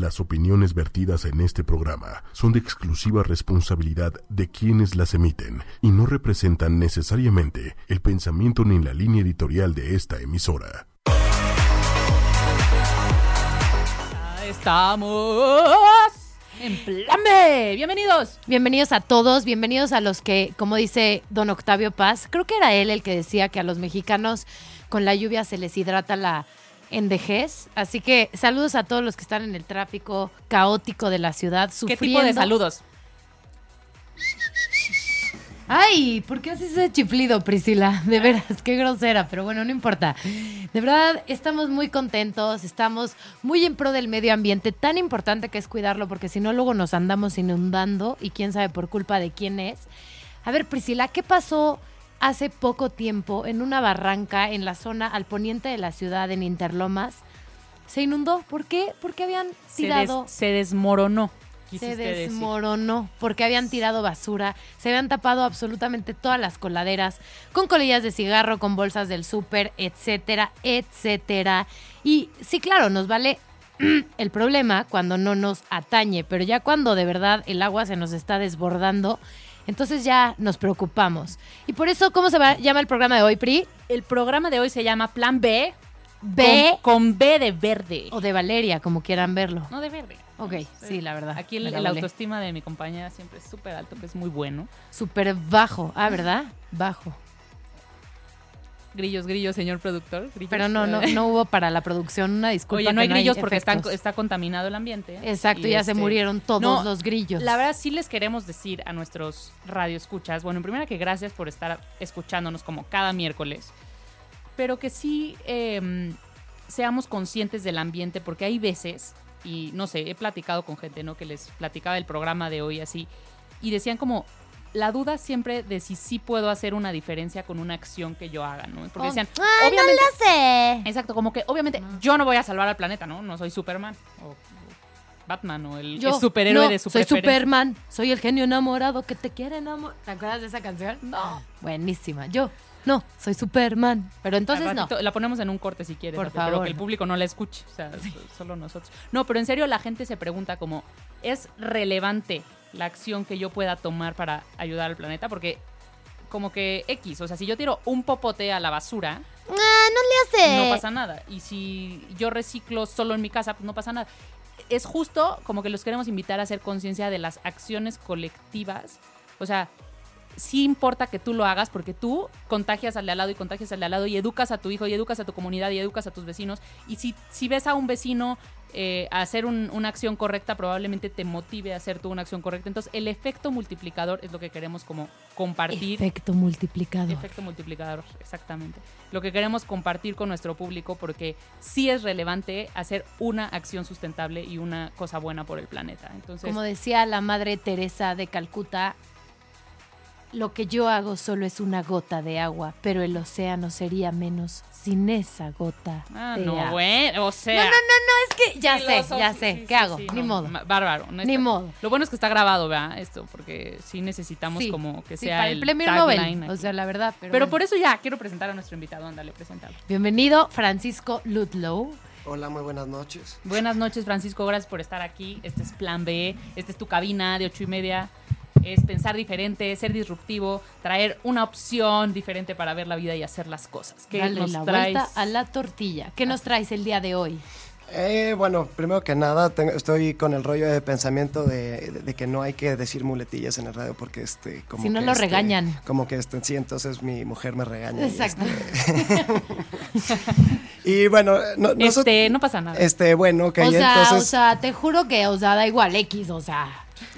Las opiniones vertidas en este programa son de exclusiva responsabilidad de quienes las emiten y no representan necesariamente el pensamiento ni la línea editorial de esta emisora. Estamos en plan B. Bienvenidos. Bienvenidos a todos, bienvenidos a los que, como dice don Octavio Paz, creo que era él el que decía que a los mexicanos con la lluvia se les hidrata la en vejez. Así que saludos a todos los que están en el tráfico caótico de la ciudad, sufriendo. ¿Qué tipo de saludos? Ay, ¿por qué haces ese chiflido, Priscila? De veras, qué grosera, pero bueno, no importa. De verdad, estamos muy contentos, estamos muy en pro del medio ambiente, tan importante que es cuidarlo, porque si no, luego nos andamos inundando y quién sabe por culpa de quién es. A ver, Priscila, ¿qué pasó hace poco tiempo en una barranca en la zona al poniente de la ciudad, en Interlomas? Se inundó. ¿Por qué? Porque habían Se, tirado des- se desmoronó. se decir. desmoronó porque habían tirado basura, se habían tapado absolutamente todas las coladeras con colillas de cigarro, con bolsas del súper, etcétera, etcétera. Y sí, claro, nos vale el problema cuando no nos atañe, pero ya cuando de verdad el agua se nos está desbordando, entonces ya nos preocupamos. Y por eso, ¿cómo se va- llama el programa de hoy, Pri? El programa de hoy se llama Plan B. B Con, con B de verde. o de Valeria, como quieran verlo. No de verde. Ok, sí, la verdad. Aquí el, la autoestima de mi compañera siempre es súper alto, que es muy bueno. Súper bajo. Ah, ¿verdad? Bajo. Grillos, grillos, señor productor. grillos. Pero no, no, no hubo para la producción una disculpa. Oye, no hay grillos porque están- está contaminado el ambiente. Exacto, Y ya se este, murieron todos no, los grillos. La verdad sí les queremos decir a nuestros radioescuchas, bueno, en primera que gracias por estar escuchándonos como cada miércoles, pero que sí eh, seamos conscientes del ambiente porque hay veces, y no sé, he platicado con gente, ¿no? Que les platicaba el programa de hoy así, y decían como la duda siempre de si sí puedo hacer una diferencia con una acción que yo haga, ¿no? Porque Oh, decían, ¡Ay, obviamente, no lo sé! exacto, como que obviamente yo no voy a salvar al planeta, ¿no? No soy Superman o, Batman o el, Yo, el superhéroe no, de su soy. Superman, soy el genio enamorado que te quiere enamorar. ¿Te acuerdas de esa canción? No. Buenísima. Yo, no, soy Superman. Pero entonces no. La ponemos en un corte si quieres, Por Afe, pero favor. que el público no la escuche, o sea, solo nosotros. No, pero en serio la gente se pregunta como, ¿es relevante la acción que yo pueda tomar para ayudar al planeta? Porque como que X, o sea, si yo tiro un popote a la basura, Ah, no le hace. no pasa nada. Y si yo reciclo solo en mi casa, pues no pasa nada. Es justo como que los queremos invitar a hacer conciencia de las acciones colectivas. O sea, sí importa que tú lo hagas porque tú contagias al de al lado y contagias al de al lado y educas a tu hijo y educas a tu comunidad y educas a tus vecinos. Y si, si ves a un vecino eh, a hacer un- una acción correcta, probablemente te motive a hacer tú una acción correcta. Entonces, el efecto multiplicador es lo que queremos como compartir. Efecto multiplicador. Efecto multiplicador, exactamente. Lo que queremos compartir con nuestro público porque sí es relevante hacer una acción sustentable y una cosa buena por el planeta. Entonces, Como decía la madre Teresa de Calcuta, lo que yo hago solo es una gota de agua, pero el océano sería menos sin esa gota ah, de no, agua. bueno, o sea, No, no, no, no, es que ya sé, ya sí, sé, sí, ¿qué sí, hago? sí, Ni no, modo. Bárbaro. no Ni modo. Lo bueno es que está grabado, ¿verdad? Esto, porque sí necesitamos Sí, como que sí, sea para el, el premio tagline Nobel, o sea, la verdad. Pero, Pero bueno. por eso ya quiero presentar a nuestro invitado. Ándale, preséntalo. Bienvenido, Francisco Ludlow. Hola, muy buenas noches. Buenas noches, Francisco. Gracias por estar aquí. Este es Plan B. Esta es tu cabina de ocho y media. Es pensar diferente, ser disruptivo, traer una opción diferente para ver la vida y hacer las cosas. ¿Qué Dale nos la traes? vuelta a la tortilla. ¿Qué nos traes el día de hoy? Eh, bueno, primero que nada, tengo- estoy con el rollo de pensamiento de, de- de que no hay que decir muletillas en el radio porque este, como Si no que, lo este, regañan. Como que este, sí, entonces mi mujer me regaña. y, Exacto. este, Y, bueno, no, Este, no pasa nada. este, bueno, ok, o sea, entonces, o sea, te juro que, o sea, da igual X, o sea.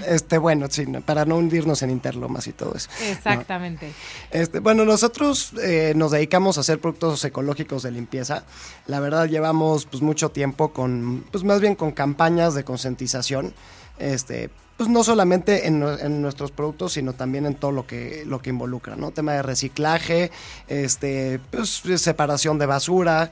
Este, bueno, sí, para no hundirnos en interlomas y todo eso. Exactamente. Este, bueno, nosotros eh, nos dedicamos a hacer productos ecológicos de limpieza. La verdad llevamos pues mucho tiempo con, pues más bien con campañas de concientización. Este, pues no solamente en, en nuestros productos, sino también en todo lo que, lo que involucra, ¿no? Tema de reciclaje, este, pues separación de basura,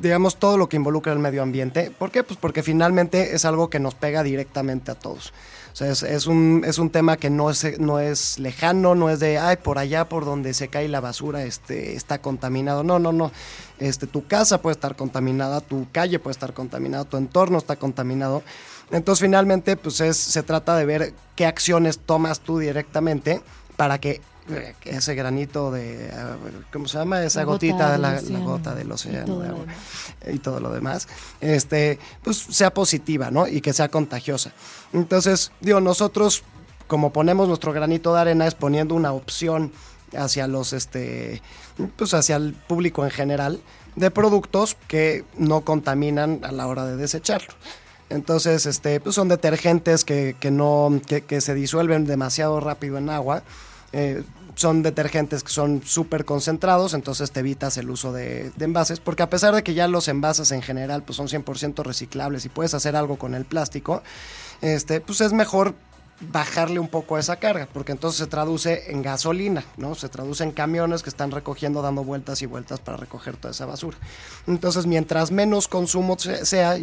digamos todo lo que involucra el medio ambiente. ¿Por qué? Pues porque finalmente es algo que nos pega directamente a todos. Sea, es, es un, es un tema que no es, no es lejano, no es de, ay, por allá por donde se cae la basura este, está contaminado. No, no, no. Este, tu casa puede estar contaminada, tu calle puede estar contaminada, tu entorno está contaminado. Entonces finalmente pues es, se trata de ver qué acciones tomas tú directamente para que ese granito de, eh, ¿cómo se llama? Esa La gota gotita, del la, gota del Y océano todo de agua y todo lo demás, este, pues sea positiva, ¿no? Y que sea contagiosa. Entonces, digo, nosotros, como ponemos nuestro granito de arena, es poniendo una opción hacia los, este, pues hacia el público en general, de productos que no contaminan a la hora de desecharlo. Entonces, este, pues son detergentes que, que no, que, que se disuelven demasiado rápido en agua. Eh, son detergentes que son súper concentrados, entonces te evitas el uso de, envases, porque a pesar de que ya los envases en general pues son 100% reciclables y puedes hacer algo con el plástico, este, pues es mejor bajarle un poco a esa carga, porque entonces se traduce en gasolina, ¿no? Se traduce en camiones que están recogiendo, dando vueltas y vueltas para recoger toda esa basura. Entonces, mientras menos consumo se- sea,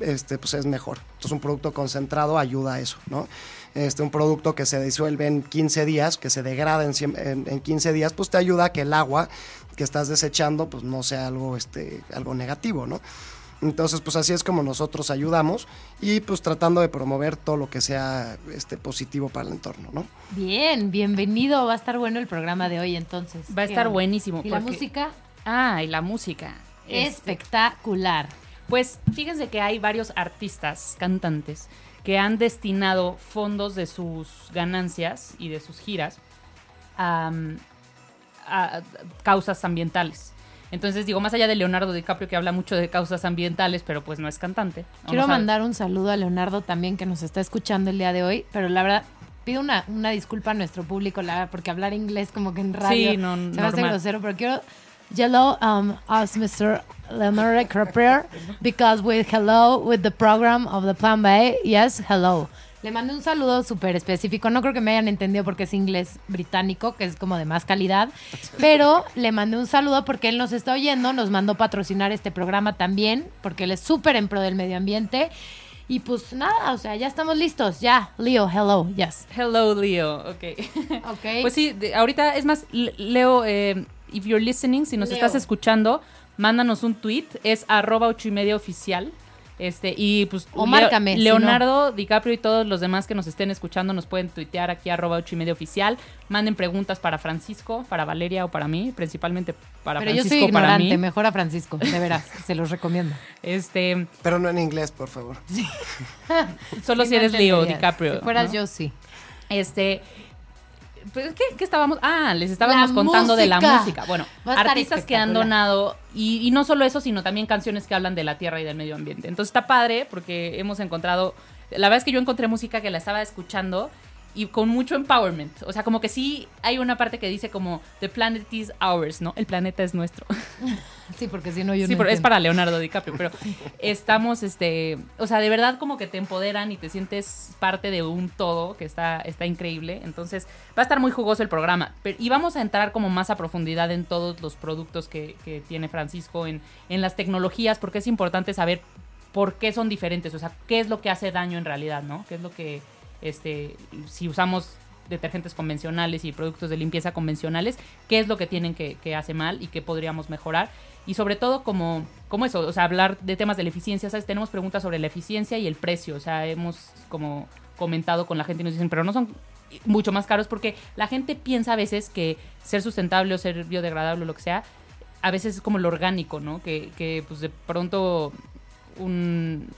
este, pues es mejor. Entonces, un producto concentrado ayuda a eso, ¿no? Este, un producto que se disuelve en 15 días, que se degrada en, en, en 15 días, pues te ayuda a que el agua que estás desechando, pues no sea algo, este, algo negativo, ¿no? Entonces, pues así es como nosotros ayudamos y pues tratando de promover todo lo que sea este, positivo para el entorno, ¿no? Bien, bienvenido. Va a estar bueno el programa de hoy entonces. Va a ¿Qué estar onda? buenísimo. ¿Y la música? Ah, y la música. Este, Espectacular. Pues fíjense que hay varios artistas, cantantes, que han destinado fondos de sus ganancias y de sus giras a, a causas ambientales. Entonces, digo, más allá de Leonardo DiCaprio, que habla mucho de causas ambientales, pero pues no es cantante. Quiero mandar un saludo a Leonardo también que nos está escuchando el día de hoy, pero la verdad pido una, una disculpa a nuestro público, la verdad, porque hablar inglés como que en radio Sí, no, se me hace normal. grosero, pero quiero hello um us Mr. Leonardo DiCaprio because with hello with the program of the Plan B, yes, hello. Le mandé un saludo súper específico. No creo que me hayan entendido porque es inglés británico, que es como de más calidad. Pero le mandé un saludo porque él nos está oyendo, nos mandó patrocinar este programa también, porque él es súper en pro del medio ambiente. Y pues nada, o sea, ya estamos listos. Ya, Leo, hello, yes. Hello, Leo. Ok. Ok. Pues sí, de- ahorita es más, Le- Leo, eh, if you're listening, si nos Leo. estás escuchando, mándanos un tweet, es arroba ocho y media oficial. Este, y pues O márcame, si Leonardo DiCaprio y todos los demás que nos estén escuchando nos pueden tuitear aquí arroba ocho y media oficial. Manden preguntas para Francisco, para Valeria o para mí, principalmente para Pero yo Francisco soy para mí. mejor a Francisco, de veras, se los recomiendo. Este, Pero no en inglés, por favor. solo Sí si me eres Leo. DiCaprio. Si fueras ¿no? yo, sí. Este. Pues, ¿qué, qué estábamos? Ah, les estábamos La contando de la música. Bueno, artistas que han donado, y, y no solo eso, sino también canciones que hablan de la tierra y del medio ambiente. Entonces está padre porque hemos encontrado. La verdad es que yo encontré música que la estaba escuchando y con mucho empowerment. O sea, como que sí hay una parte que dice como The planet is ours, ¿no? El planeta es nuestro. Sí, porque si no yo sí, no pero es para Leonardo DiCaprio, pero estamos, este, o sea, de verdad como que te empoderan y te sientes parte de un todo que está, está increíble. Entonces, va a estar muy jugoso el programa. Pero, y vamos a entrar como más a profundidad en todos los productos que, que tiene Francisco, en, en las tecnologías, porque es importante saber por qué son diferentes, o sea, qué es lo que hace daño en realidad, ¿no? ¿Qué es lo que, este, si usamos detergentes convencionales y productos de limpieza convencionales, qué es lo que tienen que, que hace mal y qué podríamos mejorar. Y sobre todo como, como eso, o sea, hablar de temas de la eficiencia, ¿sabes? Tenemos preguntas sobre la eficiencia y el precio, o sea, hemos como comentado con la gente y nos dicen, pero no son mucho más caros porque la gente piensa a veces que ser sustentable o ser biodegradable o lo que sea, a veces es como lo orgánico, ¿no? Que, que pues de pronto un-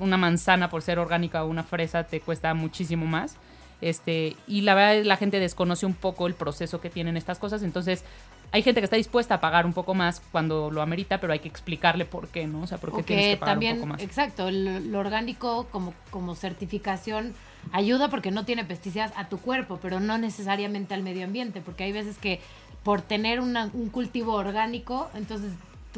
una manzana por ser orgánica o una fresa te cuesta muchísimo más. Este, y la verdad la gente desconoce un poco el proceso que tienen estas cosas, entonces hay gente que está dispuesta a pagar un poco más cuando lo amerita, pero hay que explicarle por qué, ¿no? O sea, por qué tienes que pagar también, un poco más. exacto, lo orgánico como, como certificación ayuda porque no tiene pesticidas a tu cuerpo, pero no necesariamente al medio ambiente, porque hay veces que por tener una- un cultivo orgánico, entonces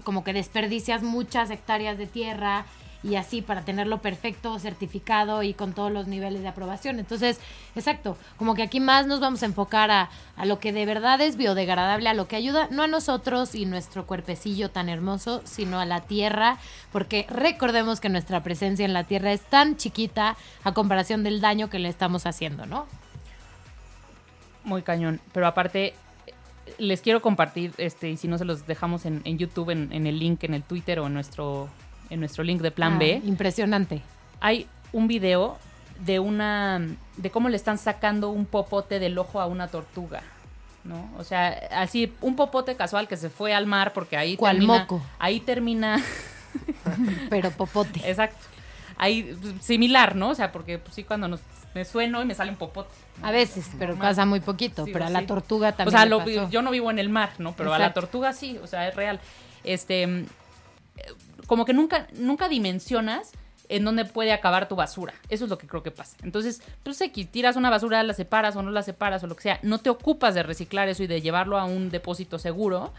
como que desperdicias muchas hectáreas de tierra y así para tenerlo perfecto, certificado y con todos los niveles de aprobación. Entonces, exacto, como que aquí más nos vamos a enfocar a, a lo que de verdad es biodegradable, a lo que ayuda no a nosotros y nuestro cuerpecillo tan hermoso, sino a la tierra, porque recordemos que nuestra presencia en la tierra es tan chiquita a comparación del daño que le estamos haciendo, ¿no? Muy cañón. Pero aparte, eh, les quiero compartir, este, y si no se los dejamos en, en YouTube, en, en el link, en el Twitter o en nuestro, en nuestro link de Plan Ah, B. Impresionante. Hay un video de una de cómo le están sacando un popote del ojo a una tortuga. ¿No? O sea, así un popote casual que se fue al mar porque ahí ¿Cuál termina moco? ahí termina Pero popote. exacto. Ahí similar, ¿no? O sea, porque pues, sí cuando nos, me sueno y me sale un popote. ¿no? A veces, pero pasa muy poquito. Sí, pero a sí. la tortuga O también. sea, le lo- pasó. yo no vivo en el mar, ¿no? Pero a la tortuga sí, o sea, es real. Este, como que nunca, nunca dimensionas en dónde puede acabar tu basura. Eso es lo que creo que pasa. Entonces, pues X, tiras una basura, la separas o no la separas o lo que sea. No te ocupas de reciclar eso y de llevarlo a un depósito seguro.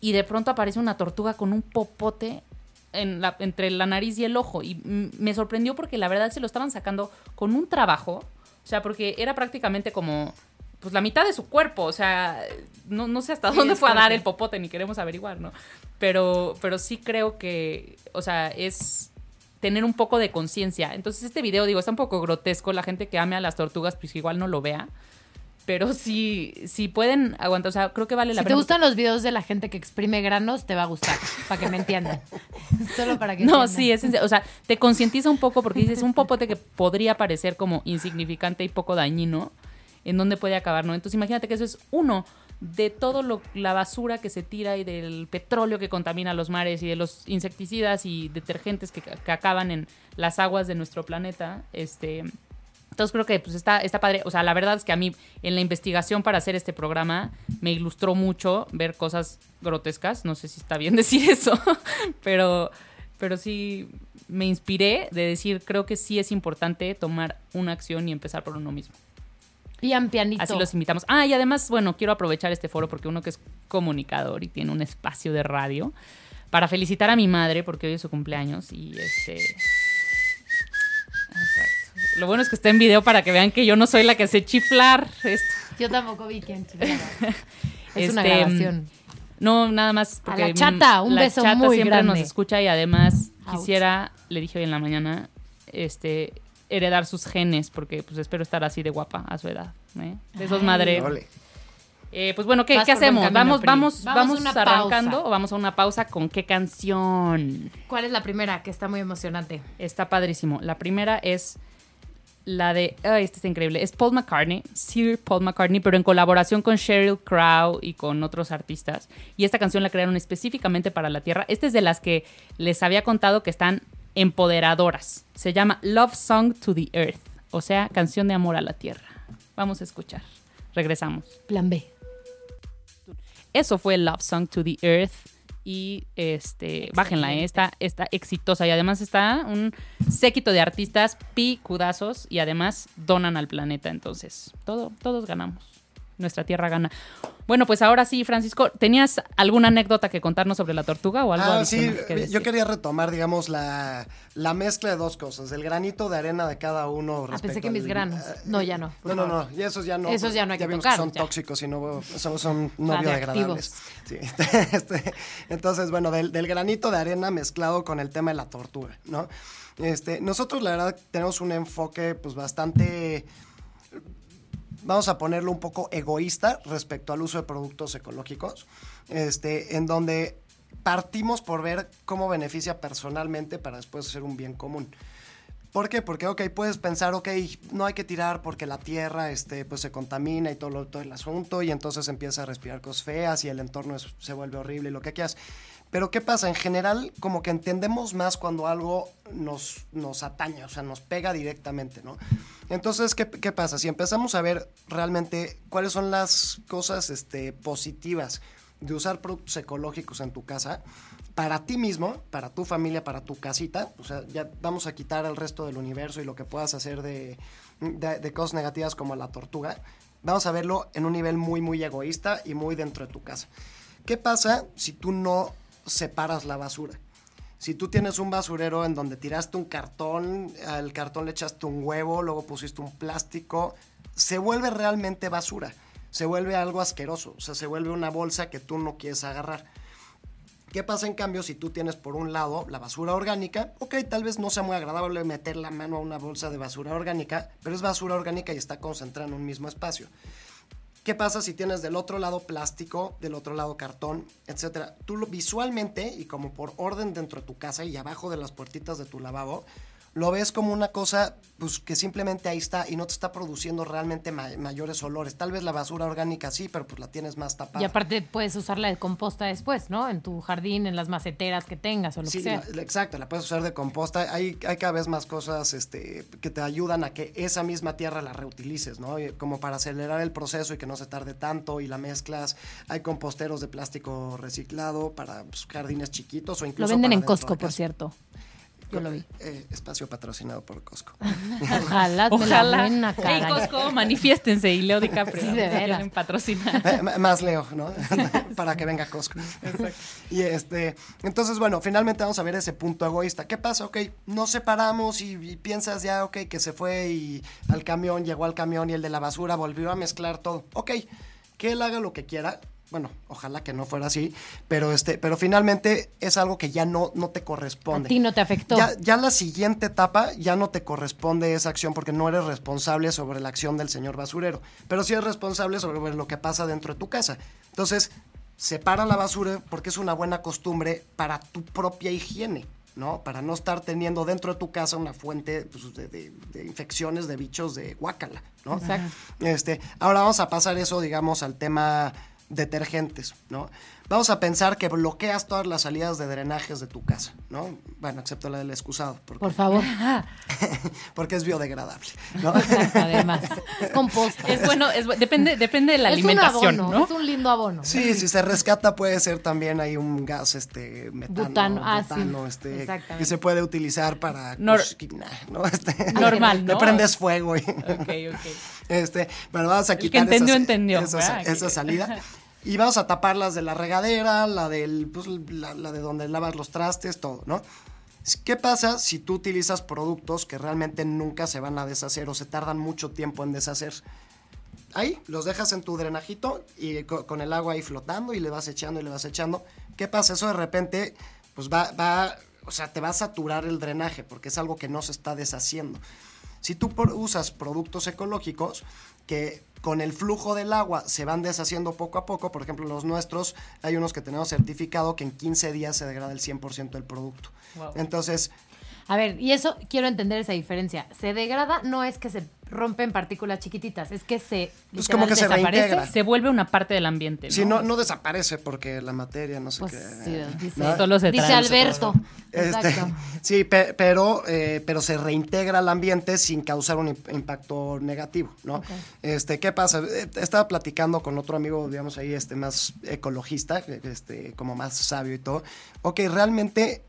Y de pronto aparece una tortuga con un popote entre la nariz y el ojo. Y me sorprendió porque la verdad se lo estaban sacando con un trabajo. O sea, porque era prácticamente como pues la mitad de su cuerpo, o sea, no, no sé hasta Sí, dónde fue a dar el popote, ni queremos averiguar, ¿no? Pero, pero sí creo que, o sea, es tener un poco de conciencia. Entonces este video, digo, está un poco grotesco, la gente que ame a las tortugas, pues igual no lo vea, pero sí, sí pueden aguantar, o sea, creo que vale la Si te pena. gustan los videos de la gente que exprime granos, te va a gustar, para que me entiendan. Solo para que No, entiendan. sí, es. O sea, te concientiza un poco porque dices un popote que podría parecer como insignificante y poco dañino, en dónde puede acabar, ¿no? Entonces imagínate que eso es uno de todo lo, la basura que se tira y del petróleo que contamina los mares y de los insecticidas y detergentes que, que acaban en las aguas de nuestro planeta. Este, entonces creo que pues está, está padre. O sea, la verdad es que a mí en la investigación para hacer este programa me ilustró mucho ver cosas grotescas. No sé si está bien decir eso, pero, pero sí me inspiré de decir, creo que sí es importante tomar una acción y empezar por uno mismo. Pian pianito. Así los invitamos. Ah, y además, bueno, quiero aprovechar este foro porque uno que es comunicador y tiene un espacio de radio para felicitar a mi madre porque hoy es su cumpleaños y este... Exacto. Lo bueno es que está en video para que vean que yo no soy la que sé chiflar esto. Yo tampoco vi quién chiflaba. Es una Este, grabación. No, nada más. A Porque la chata, un la beso chata muy siempre grande. nos escucha y además Ouch. quisiera, le dije hoy en la mañana, este heredar sus genes porque pues espero estar así de guapa a su edad. ¿eh? De esos Ay. madre. Eh, pues bueno, ¿qué, ¿qué hacemos? camino, ¿Vamos, vamos, Vamos arrancando pausa. o vamos a una pausa con qué canción? ¿Cuál es la primera? Que está muy emocionante. Está padrísimo. La primera es la de. Ay, esta está increíble. Es Paul McCartney, Sir Paul McCartney, pero en colaboración con Sheryl Crow y con otros artistas. Y esta canción la crearon específicamente para la Tierra. Esta es de las que les había contado que están empoderadoras. Se llama Love Song to the Earth, o sea, canción de amor a la Tierra. Vamos a escuchar. Regresamos. Plan B. Eso fue Love Song to the Earth. Y este, bájenla, está, está exitosa. Y además está un séquito de artistas picudazos y además donan al planeta. Entonces, todo, todos ganamos. Nuestra tierra gana. Bueno, pues ahora sí, Francisco, ¿tenías alguna anécdota que contarnos sobre la tortuga o algo Ah, sí, que yo quería retomar, digamos, la, la mezcla de dos cosas, el granito de arena de cada uno. Ah, respecto pensé que al- mis granos. eh, No, ya no. No, no, no, y esos ya no. Esos ya no hay ya que vimos tocar, son ya. tóxicos y no son, son no biodegradables. Sí, este, entonces, bueno, del, del granito de arena mezclado con el tema de la tortuga, ¿no? Este, nosotros, la verdad, tenemos un enfoque, pues, bastante vamos a ponerlo un poco egoísta respecto al uso de productos ecológicos, este, en donde partimos por ver cómo beneficia personalmente para después hacer un bien común. ¿Por qué? Porque, ok, puedes pensar, ok, no hay que tirar porque la tierra este, pues, se contamina y todo, todo el asunto y entonces empieza a respirar cosas feas y el entorno es- se vuelve horrible y lo que quieras. Pero ¿qué pasa? En general, como que entendemos más cuando algo nos, nos atañe, o sea, nos pega directamente, ¿no? Entonces, ¿qué, qué pasa? Si empezamos a ver realmente cuáles son las cosas este, positivas de usar productos ecológicos en tu casa, para ti mismo, para tu familia, para tu casita, o sea, ya vamos a quitar el resto del universo y lo que puedas hacer de, de, de cosas negativas como la tortuga, vamos a verlo en un nivel muy, muy egoísta y muy dentro de tu casa. ¿Qué pasa si tú no separas la basura? Si tú tienes un basurero en donde tiraste un cartón, al cartón le echaste un huevo, luego pusiste un plástico, se vuelve realmente basura, se vuelve algo asqueroso, o sea, se vuelve una bolsa que tú no quieres agarrar. ¿Qué pasa en cambio si tú tienes por un lado la basura orgánica? Ok, tal vez no sea muy agradable meter la mano a una bolsa de basura orgánica, pero es basura orgánica y está concentrada en un mismo espacio. ¿Qué pasa si tienes del otro lado plástico, del otro lado cartón, etcétera? Tú lo, visualmente y como por orden dentro de tu casa y abajo de las puertitas de tu lavabo, lo ves como una cosa pues que simplemente ahí está y no te está produciendo realmente ma- mayores olores. Tal vez la basura orgánica sí, pero pues la tienes más tapada. Y aparte puedes usarla de composta después, ¿no? En tu jardín, en las maceteras que tengas o lo Sí, que sea. la- exacto, la puedes usar de composta. Hay, hay cada vez más cosas este, que te ayudan a que esa misma tierra la reutilices, ¿no? Como para acelerar el proceso y que no se tarde tanto y la mezclas. Hay composteros de plástico reciclado para pues, jardines chiquitos o Lo incluso venden para en Costco, por cierto. Yo lo vi. Eh, espacio patrocinado por Costco. Ojalá, Ojalá. buena, Hey, caray. Costco, manifiéstense y Leo DiCaprio. Sí, de veras. patrocinar. Eh, más Leo, ¿no? Para que venga Costco. Y este, entonces, bueno, finalmente vamos a ver ese punto egoísta. ¿Qué pasa? Ok, nos separamos y, y piensas ya, ok, que se fue y al camión, llegó al camión y el de la basura volvió a mezclar todo. Ok, que él haga lo que quiera. Bueno, ojalá que no fuera así, pero este, pero finalmente es algo que ya no, no te A corresponde. ti no te afectó. Ya, ya la siguiente etapa ya no te corresponde esa acción porque no eres responsable sobre la acción del señor basurero, pero sí eres responsable sobre lo que pasa dentro de tu casa. Entonces, separa la basura porque es una buena costumbre para tu propia higiene. ¿no? Para no estar teniendo dentro de tu casa una fuente pues, de, de- de infecciones de bichos de guácala, ¿no? Exacto. Este, ahora vamos a pasar eso, digamos, al tema detergentes, ¿no? Vamos a pensar que bloqueas todas las salidas de drenajes de tu casa, ¿no? Bueno, excepto la del excusado, porque, Por favor. porque es biodegradable, ¿no? Además, es composta. Es bueno, es, depende, depende de la Es un alimentación, abono, ¿no? es un lindo abono. Sí, si se rescata puede ser también hay un gas, este, metano, Butano, ah, sí, butano, este, exactamente. que se puede utilizar para Nor- cocina, ¿no? Este, Normal, Le ¿no? prendes fuego y... Ok, ok. Este, bueno, vamos a El que quitar entendió, esa, entendió, esa, ¿verdad? esa salida. Y vamos a tapar las de la regadera, la del, pues, la, de donde lavas los trastes, todo, ¿no? ¿Qué pasa si tú utilizas productos que realmente nunca se van a deshacer o se tardan mucho tiempo en deshacer? Ahí los dejas en tu drenajito y co- con el agua ahí flotando y le vas echando y le vas echando. ¿Qué pasa? Eso de repente, pues va, va, o sea, te va a saturar el drenaje porque es algo que no se está deshaciendo. Si tú usas productos ecológicos que con el flujo del agua se van deshaciendo poco a poco, por ejemplo, los nuestros, hay unos que tenemos certificado que en 15 días se degrada el 100% del producto. Wow. Entonces, A ver, y eso quiero entender esa diferencia. Se degrada no es que se rompen partículas chiquititas, es que se Es como literal que se desaparece. reintegra. Se vuelve una parte del ambiente, ¿no? si no, no desaparece porque la materia, no sé Pues qué. sí, dice, ¿no? Solo se dice Alberto. Este, Exacto. sí, pe- pero, eh, pero se reintegra al ambiente sin causar un imp- impacto negativo, ¿no? Este, ¿qué pasa? Eh, Estaba platicando con otro amigo, digamos ahí, este, más ecologista, este, como más sabio y todo. Ok, realmente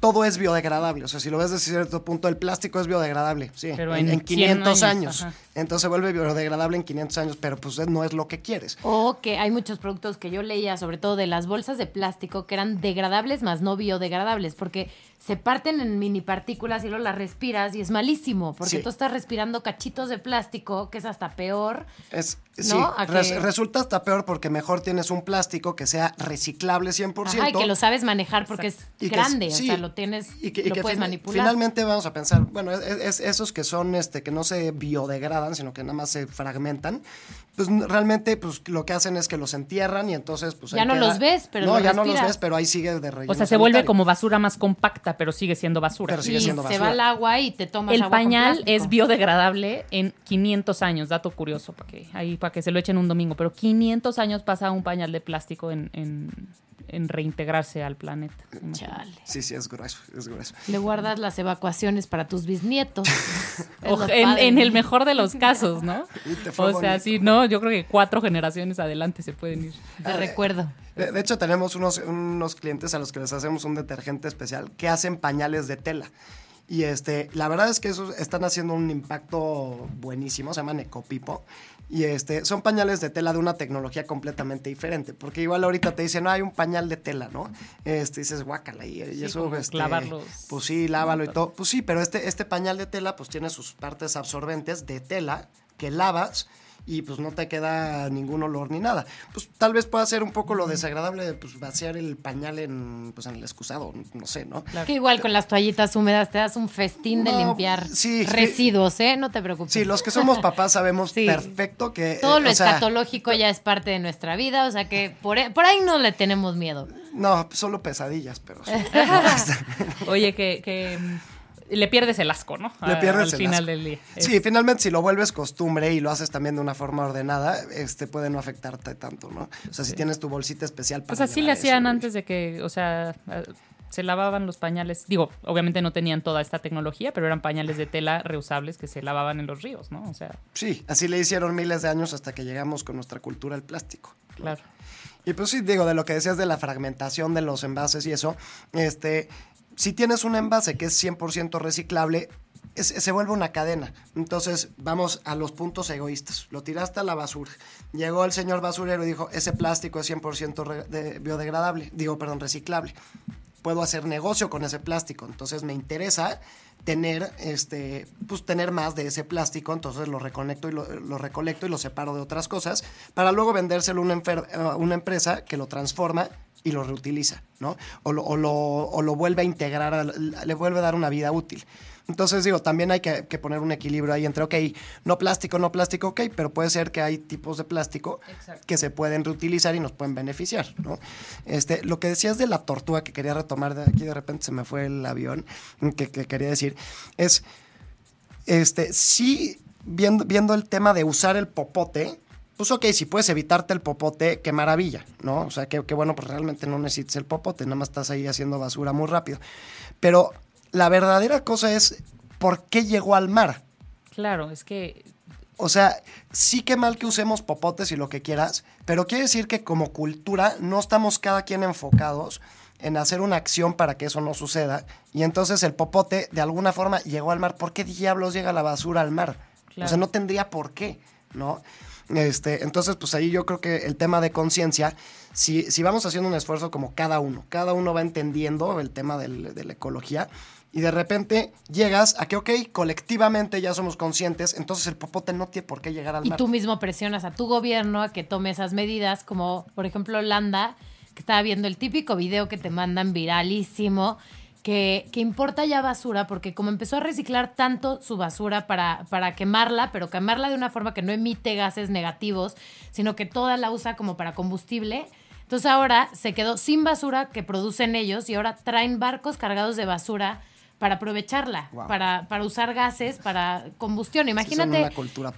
todo es biodegradable. O sea, si lo ves desde cierto punto, el plástico es biodegradable, sí, Pero en, en en 500 100 años. años. Entonces se vuelve biodegradable en 500 años, pero pues no es lo que quieres. O que hay muchos productos que yo leía, sobre todo de las bolsas de plástico, que eran degradables más no biodegradables, porque se parten en mini partículas y luego las respiras y es malísimo, porque Sí. tú estás respirando cachitos de plástico, que es hasta peor. Es, ¿No? sí, A res- que- resulta hasta peor porque mejor tienes un plástico que sea reciclable 100%. Ajá, y que lo sabes manejar porque es Y que grande, o sea, lo tienes, y que, y lo que puedes fin- manipular. Finalmente vamos a pensar, bueno, es, es- esos que son, este, que no se biodegradan, sino que nada más se fragmentan, pues realmente, pues lo que hacen es que los entierran y entonces, pues Ya no queda- los ves, pero no, ya no los ves, pero ahí sigue de relleno O sea, se vuelve como basura más compacta, pero sigue siendo basura. Pero sigue y siendo se va al agua y te tomas El agua pañal es biodegradable en 500 años, dato curioso, para que, ahí, para que se lo echen un domingo, pero 500 años pasa un pañal de plástico en, en- en reintegrarse al planeta. Chale. Sí, sí, es grueso, es grueso. Le guardas las evacuaciones para tus bisnietos. O- en, el mejor de los casos, ¿no? Te O sea, bonito. sí, no, yo creo que cuatro generaciones adelante se pueden ir. De recuerdo. De, de hecho, tenemos unos, unos clientes a los que les hacemos un detergente especial que hacen pañales de tela. Y este, la verdad es que esos están haciendo un impacto buenísimo, se llaman Ecopipo. Y este, son pañales de tela de una tecnología completamente diferente. Porque igual ahorita te dicen, no, hay un pañal de tela, ¿no? Este, dices, guácala. Y, y Sí, eso, este, clavarlos. Pues sí, lávalo y todo. Pues sí, pero este, este pañal de tela, pues tiene sus partes absorbentes de tela que lavas y pues no te queda ningún olor ni nada. Pues tal vez pueda ser un poco lo desagradable de pues vaciar el pañal en, pues, en el excusado, no sé, ¿no? Que igual con las toallitas húmedas te das un festín de limpiar sí, sí. residuos, ¿eh? No te preocupes. Sí, los que somos papás sabemos Sí. perfecto que... Todo eh, lo o sea, escatológico ya es parte de nuestra vida, o sea que por, e- por ahí no le tenemos miedo. No, solo pesadillas, pero sí. Oye, que, que, le pierdes el asco, ¿no? Le pierdes al el final asco. del día. Sí, finalmente si lo vuelves costumbre y lo haces también de una forma ordenada, este puede no afectarte tanto, ¿no? O sea, si tienes tu bolsita especial para Pues así le llevar hacían eso, antes de que, o sea, se lavaban los pañales. Digo, obviamente no tenían toda esta tecnología, pero eran pañales de tela reusables que se lavaban en los ríos, ¿no? O sea, Sí, así le hicieron miles de años hasta que llegamos con nuestra cultura al plástico. claro. Y pues sí, digo, de lo que decías de la fragmentación de los envases y eso, este, si tienes un envase que es 100% reciclable, se vuelve una cadena. Entonces, vamos a los puntos egoístas. Lo tiraste a la basura. Llegó el señor basurero y dijo, ese plástico es 100% re- de- biodegradable, digo, perdón, reciclable. Puedo hacer negocio con ese plástico. Entonces, me interesa tener este pues tener más de ese plástico entonces lo reconecto y lo, recolecto y lo separo de otras cosas para luego vendérselo a una empresa que lo transforma y lo reutiliza no o lo, o lo, o lo vuelve a integrar le vuelve a dar una vida útil. Entonces digo también hay que, que poner un equilibrio ahí entre ok no plástico no plástico ok pero puede ser que hay tipos de plástico que se pueden reutilizar y nos pueden beneficiar no este lo que decías de la tortuga que quería retomar de aquí de repente se me fue el avión que, que quería decir es este, sí, viendo, viendo el tema de usar el popote, pues ok, si puedes evitarte el popote, qué maravilla, ¿no? O sea, qué qué bueno, pues realmente no necesitas el popote, nada más estás ahí haciendo basura muy rápido. Pero la verdadera cosa es, ¿por qué llegó al mar? Claro, es que O sea, sí que mal que usemos popotes y lo que quieras, pero quiere decir que como cultura no estamos cada quien enfocados en hacer una acción para que eso no suceda. Y entonces el popote de alguna forma llegó al mar. ¿Por qué diablos llega la basura al mar? O sea, no tendría por qué, ¿no? Este, entonces, pues ahí yo creo que el tema de conciencia, si, si vamos haciendo un esfuerzo como cada uno, cada uno va entendiendo el tema del- de la ecología, y de repente llegas a que, ok, colectivamente ya somos conscientes, entonces el popote no tiene por qué llegar al Y mar. tú mismo presionas a tu gobierno a que tome esas medidas, como por ejemplo Holanda, que estaba viendo el típico video que te mandan viralísimo, que, que importa ya basura, porque como empezó a reciclar tanto su basura para, para quemarla, pero quemarla de una forma que no emite gases negativos, sino que toda la usa como para combustible. Entonces ahora se quedó sin basura que producen ellos y ahora traen barcos cargados de basura para aprovecharla, Wow. para, para usar gases, para combustión. Imagínate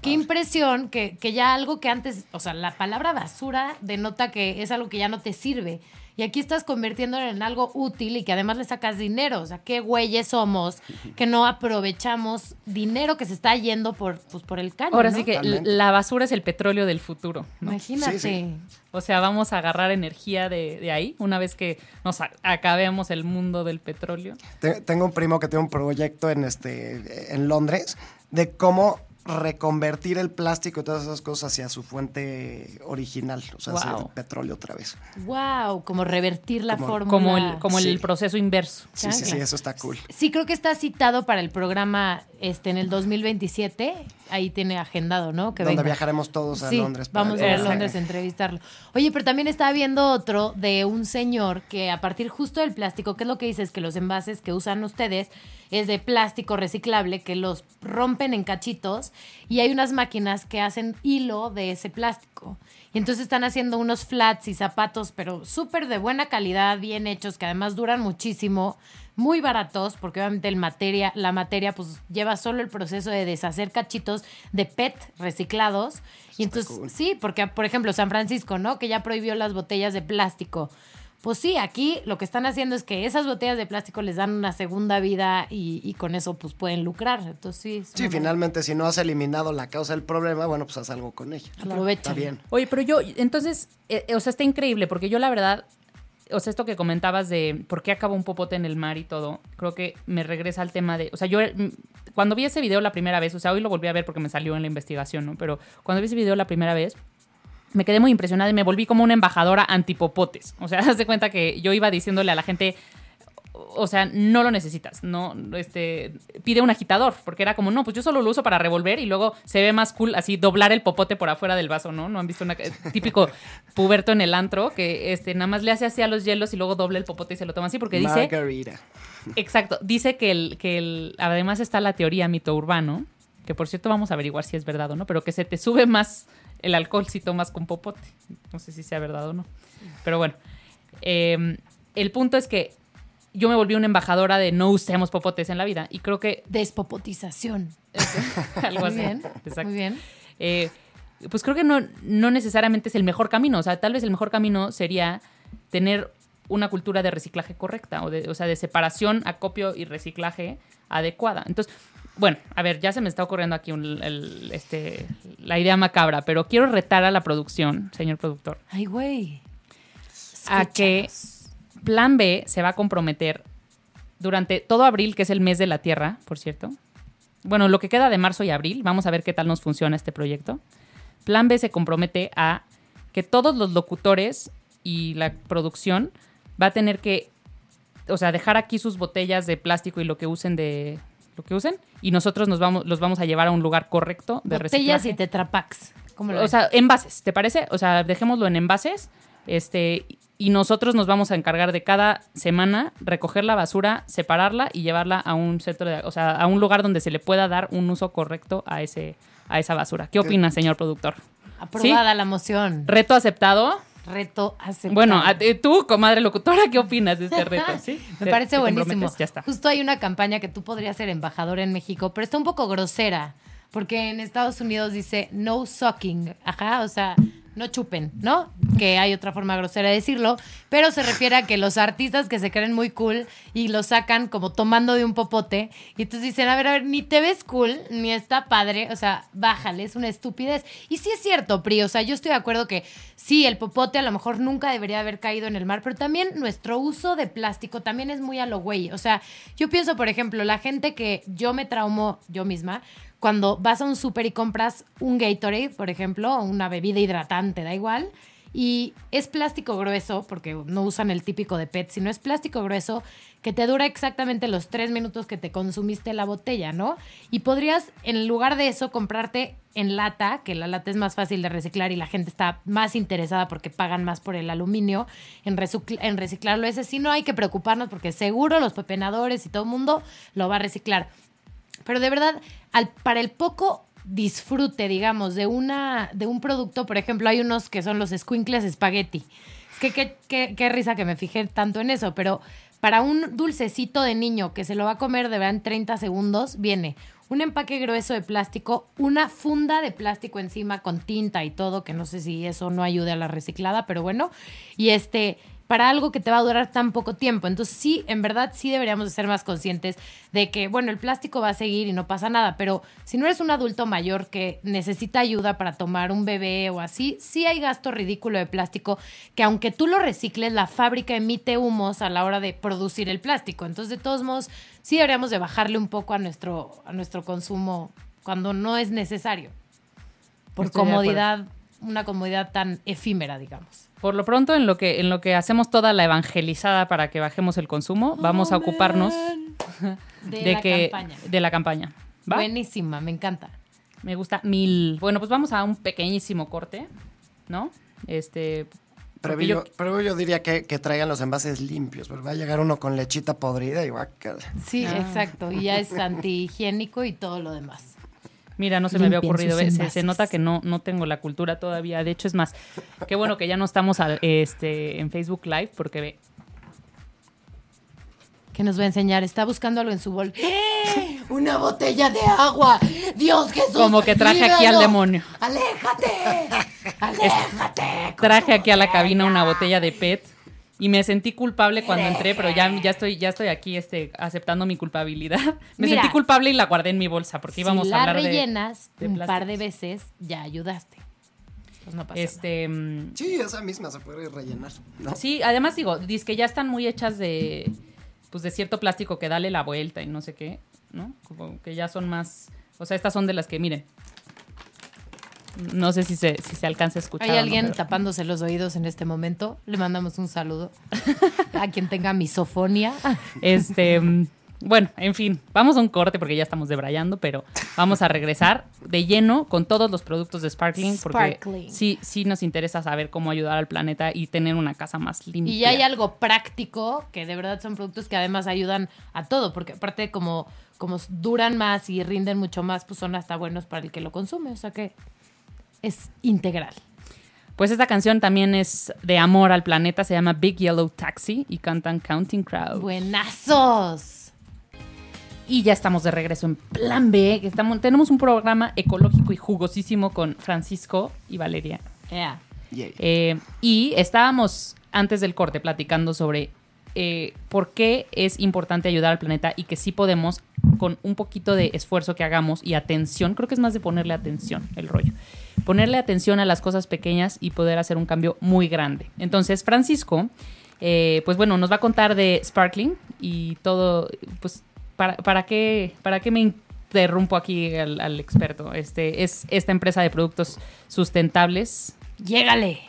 qué impresión que, que ya algo que antes, o sea, la palabra basura denota que es algo que ya no te sirve. Y aquí estás convirtiéndolo en algo útil y que además le sacas dinero. O sea, qué güeyes somos que no aprovechamos dinero que se está yendo por, pues, por el caño. ahora ¿no? sí que Totalmente. la basura es el petróleo del futuro. ¿no? Imagínate. Sí, sí. O sea, vamos a agarrar energía de, de ahí una vez que nos acabemos el mundo del petróleo. Te- Tengo un primo que tiene un proyecto en, este, en Londres de cómo reconvertir el plástico y todas esas cosas hacia su fuente original, o sea, hacer Wow. petróleo otra vez. Wow, como revertir la Como- fórmula. Como el, como Sí. el proceso inverso. Sí, sí, sí, eso está cool. Sí, creo que está citado para el programa este en el 2027. Ahí tiene agendado, ¿no? Que Donde venga. viajaremos todos a Sí, Londres. para Vamos a ir a. Londres a entrevistarlo. Oye, pero también estaba viendo otro de un señor que a partir justo del plástico, ¿qué es lo que dices? Que los envases que usan ustedes es de plástico reciclable, que los rompen en cachitos y hay unas máquinas que hacen hilo de ese plástico. Y entonces están haciendo unos flats y zapatos, pero súper de buena calidad, bien hechos, que además duran muchísimo, muy baratos, porque obviamente el materia, la materia pues lleva solo el proceso de deshacer cachitos de PET reciclados. Y entonces, cool. sí, porque por ejemplo San Francisco, ¿no? Que ya prohibió las botellas de plástico. Pues sí, aquí lo que están haciendo es que esas botellas de plástico les dan una segunda vida y, y con eso pues pueden lucrar. Entonces sí. Sí, una- finalmente, si no has eliminado la causa del problema, bueno, pues haz algo con ella. Aprovecha. Está bien. Oye, pero yo, entonces, eh, o sea, está increíble, porque yo la verdad, o sea, esto que comentabas de por qué acaba un popote en el mar y todo, creo que me regresa al tema de, o sea, yo mm, cuando vi ese video la primera vez, o sea, hoy lo volví a ver porque me salió en la investigación, ¿no? Pero cuando vi ese video la primera vez, me quedé muy impresionada y me volví como una embajadora antipopotes. O sea, haz de cuenta que yo iba diciéndole a la gente, o sea, no lo necesitas, no, este, pide un agitador, porque era como, no, pues yo solo lo uso para revolver y luego se ve más cool así doblar el popote por afuera del vaso, ¿no? No han visto eh, típico puberto en el antro que este nada más le hace así a los hielos y luego dobla el popote y se lo toma así porque dice, Margarita. exacto, dice que el que el además está la teoría mito urbano, que por cierto vamos a averiguar si es verdad o no, pero que se te sube más el alcohol si tomas con popote. No sé si sea verdad o no. Pero bueno, eh, el punto es que yo me volví una embajadora de no usemos popotes en la vida. Y creo que Despopotización. algo Muy así. bien. Exacto. Muy bien. Eh, pues creo que no, no necesariamente es el mejor camino. O sea, tal vez el mejor camino sería tener una cultura de reciclaje correcta, o, de, o sea, de separación, acopio y reciclaje adecuada. Entonces, bueno, a ver, ya se me está ocurriendo aquí un- el- este, la idea macabra, pero quiero retar a la producción, señor productor, Ay, güey. a que Plan B se va a comprometer durante todo abril, que es el mes de la Tierra, por cierto. Bueno, lo que queda de marzo y abril, vamos a ver qué tal nos funciona este proyecto. Plan B se compromete a que todos los locutores y la producción va a tener que, o sea, dejar aquí sus botellas de plástico y lo que usen de lo que usen y nosotros nos vamos los vamos a llevar a un lugar correcto de Botellas reciclaje. y tetrapacks. ¿Cómo lo O ves? sea, envases, ¿te parece? O sea, dejémoslo en envases. Este, y nosotros nos vamos a encargar de cada semana recoger la basura, separarla y llevarla a un centro de, o sea, a un lugar donde se le pueda dar un uso correcto a ese a esa basura. ¿Qué opina, señor productor? Aprobada la moción. Reto aceptado. Reto aceptado. Bueno, a- eh, tú, comadre locutora, ¿qué opinas de este reto? ¿Sí? Me ¿Te- parece te buenísimo. Ya está. Justo hay una campaña que tú podrías ser embajador en México, pero está un poco grosera, porque en Estados Unidos dice no sucking, ajá, o sea, no chupen, ¿no? Que hay otra forma grosera de decirlo, pero se refiere a que los artistas que se creen muy cool y lo sacan como tomando de un popote, y entonces dicen, a ver, a ver, ni te ves cool, ni está padre, o sea, bájale, es una estupidez. Y sí es cierto, Pri, o sea, yo estoy de acuerdo que sí, el popote a lo mejor nunca debería haber caído en el mar, pero también nuestro uso de plástico también es muy a lo güey. O sea, yo pienso, por ejemplo, la gente que yo me traumo yo misma, cuando vas a un súper y compras un Gatorade, por ejemplo, o una bebida hidratante, da igual, y es plástico grueso, porque no usan el típico de PET, sino es plástico grueso que te dura exactamente los tres minutos que te consumiste la botella, ¿no? Y podrías, en lugar de eso, comprarte en lata, que la lata es más fácil de reciclar y la gente está más interesada porque pagan más por el aluminio, en, en reciclarlo. Ese sí no hay que preocuparnos porque seguro los pepenadores y todo el mundo lo va a reciclar. Pero de verdad, al, para el poco disfrute, digamos, de, una, de un producto, por ejemplo, hay unos que son los squinkles espagueti. Es que qué, qué- qué risa que me fijé tanto en eso, pero para un dulcecito de niño que se lo va a comer de verdad en 30 segundos, viene un empaque grueso de plástico, una funda de plástico encima con tinta y todo, que no sé si eso no ayude a la reciclada, pero bueno, y este para algo que te va a durar tan poco tiempo. Entonces sí, en verdad sí deberíamos de ser más conscientes de que, bueno, el plástico va a seguir y no pasa nada, pero si no eres un adulto mayor que necesita ayuda para tomar un bebé o así, sí hay gasto ridículo de plástico que aunque tú lo recicles, la fábrica emite humos a la hora de producir el plástico. Entonces, de todos modos, sí deberíamos de bajarle un poco a nuestro, a nuestro consumo cuando no es necesario. Por Estoy comodidad, una comodidad tan efímera, digamos. Por lo pronto, en lo que en lo que hacemos toda la evangelizada para que bajemos el consumo, vamos a Oh, ocuparnos de, de la que campaña. de la campaña. ¿Va? Buenísima, me encanta. Me gusta mil. Bueno, pues vamos a un pequeñísimo corte, ¿no? Este. Pero porque yo, pero diría que, que traigan los envases limpios, porque va a llegar uno con lechita podrida y guácala. Sí, Ah. exacto. Y ya es antihigiénico y todo lo demás. Mira, no se me había ocurrido. ve, Se, se nota que no, no tengo la cultura todavía. De hecho, es más, qué bueno que ya no estamos al- este, en Facebook Live, porque ve. ¿Qué nos va a enseñar? Está buscando algo en su bol. ¡Eh! ¡Una botella de agua! ¡Dios Jesús! Como que traje aquí al demonio. ¡Aléjate! ¡Aléjate! Traje aquí a la cabina una botella de PET y me sentí culpable cuando entré, pero ya, ya estoy, ya estoy aquí este, aceptando mi culpabilidad. Me Mira. sentí culpable y la guardé en mi bolsa porque íbamos a la hablar de- rellenas de un par de veces, ya ayudaste. Pues no pasa nada. Este, mm, Sí, esa misma se puede rellenar, ¿no? sí, además digo, dice que ya están muy hechas de, pues de cierto plástico que dale la vuelta y no sé qué, ¿no? Como que ya son más, o sea, estas son de las que miren. No sé si se, si se alcanza a escuchar. Hay no, alguien pero- tapándose los oídos en este momento. Le mandamos un saludo a quien tenga misofonia. Este, bueno, en fin, vamos a un corte porque ya estamos debrayando, pero vamos a regresar de lleno con todos los productos de Sparkling porque Sparkling. sí, sí nos interesa saber cómo ayudar al planeta y tener una casa más limpia. Y ya hay algo práctico que de verdad son productos que además ayudan a todo, porque aparte como, como duran más y rinden mucho más, pues son hasta buenos para el que lo consume. O sea que es integral. Pues esta canción también es de amor al planeta, se llama Big Yellow Taxi y cantan Counting Crows. Buenazos. Y ya estamos de regreso en Plan B. que Estamos, tenemos un programa ecológico y jugosísimo con Francisco y Valeria. Yeah. Eh, y estábamos antes del corte platicando sobre eh, por qué es importante ayudar al planeta y que sí podemos con un poquito de esfuerzo que hagamos y atención, creo que es más de ponerle atención el rollo, ponerle atención a las cosas pequeñas y poder hacer un cambio muy grande. Entonces, Francisco, eh, pues bueno, nos va a contar de Sparkling y todo, pues, ¿para, para, qué, para qué me interrumpo aquí al, al experto? Este, es esta empresa de productos sustentables Llégale.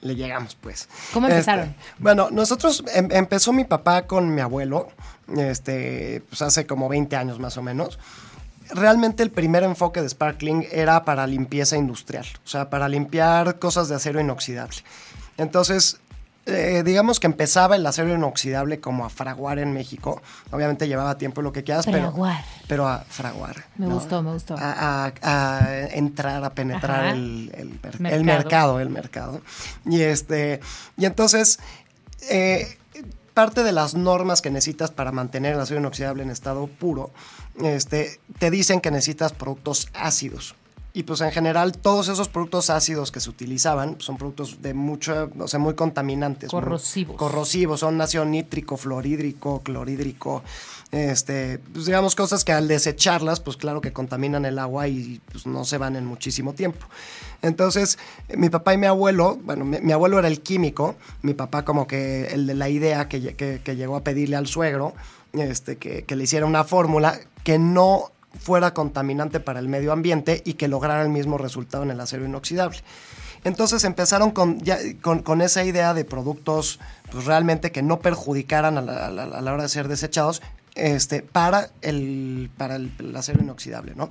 Le llegamos, pues. ¿Cómo empezaron? Este, bueno, nosotros em- empezó mi papá con mi abuelo, este, pues hace como 20 años más o menos. Realmente el primer enfoque de Sparkling era para limpieza industrial, o sea, para limpiar cosas de acero inoxidable. Entonces, eh, digamos que empezaba el acero inoxidable como a fraguar en México. Obviamente llevaba tiempo lo que quieras, pero, Fraguar. pero a fraguar. Me ¿no? gustó, me gustó. A, a- a entrar, a penetrar el, el mer- Mercado. el mercado, el mercado. Y este, y entonces, eh, parte de las normas que necesitas para mantener el acero inoxidable en estado puro, este, te dicen que necesitas productos ácidos. Y pues en general todos esos productos ácidos que se utilizaban son productos de mucho, o sea, muy contaminantes. muy Corrosivos. corrosivos, son ácido nítrico, fluorhídrico, clorhídrico, este, pues digamos cosas que al desecharlas, pues claro que contaminan el agua y pues no se van en muchísimo tiempo. Entonces, mi papá y mi abuelo, bueno, mi, mi abuelo era el químico, mi papá como que el de la idea que- que llegó a pedirle al suegro, este, que, que le hiciera una fórmula que no fuera contaminante para el medio ambiente y que lograra el mismo resultado en el acero inoxidable. Entonces empezaron con, con, esa idea de productos pues, realmente que no perjudicaran a la, la- a la hora de ser desechados este, para, el, para el acero inoxidable, ¿no?